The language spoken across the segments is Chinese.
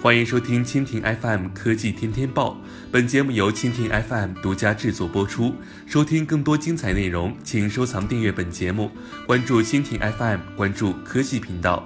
欢迎收听蜻蜓 FM 科技天天报，本节目由蜻蜓 FM 独家制作播出。收听更多精彩内容，请收藏订阅本节目，关注蜻蜓 FM，关注科技频道。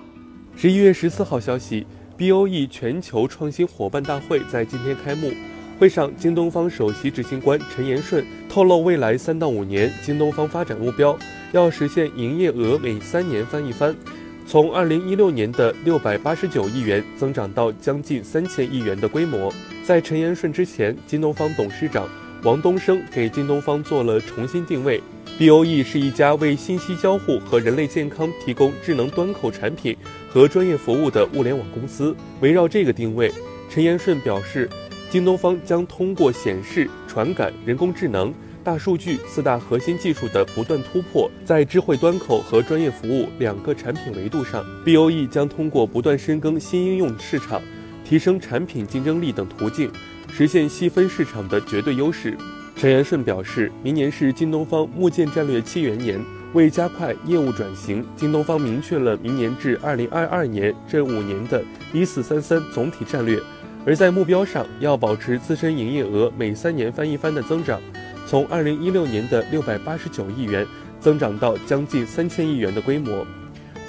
十一月十四号消息，BOE 全球创新伙伴大会在今天开幕。会上，京东方首席执行官陈延顺透露，未来三到五年，京东方发展目标要实现营业额每三年翻一番。从二零一六年的六百八十九亿元增长到将近三千亿元的规模。在陈延顺之前，京东方董事长王东升给京东方做了重新定位：BOE 是一家为信息交互和人类健康提供智能端口产品和专业服务的物联网公司。围绕这个定位，陈延顺表示，京东方将通过显示、传感、人工智能。大数据四大核心技术的不断突破，在智慧端口和专业服务两个产品维度上，BOE 将通过不断深耕新应用市场、提升产品竞争力等途径，实现细分市场的绝对优势。陈延顺表示，明年是京东方木建战略七元年，为加快业务转型，京东方明确了明年至二零二二年这五年的一四三三总体战略，而在目标上要保持自身营业额每三年翻一番的增长。从二零一六年的六百八十九亿元增长到将近三千亿元的规模。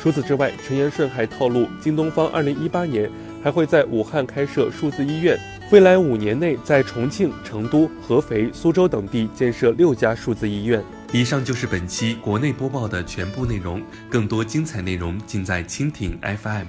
除此之外，陈延顺还透露，京东方二零一八年还会在武汉开设数字医院，未来五年内在重庆、成都、合肥、苏州等地建设六家数字医院。以上就是本期国内播报的全部内容，更多精彩内容尽在蜻蜓 FM。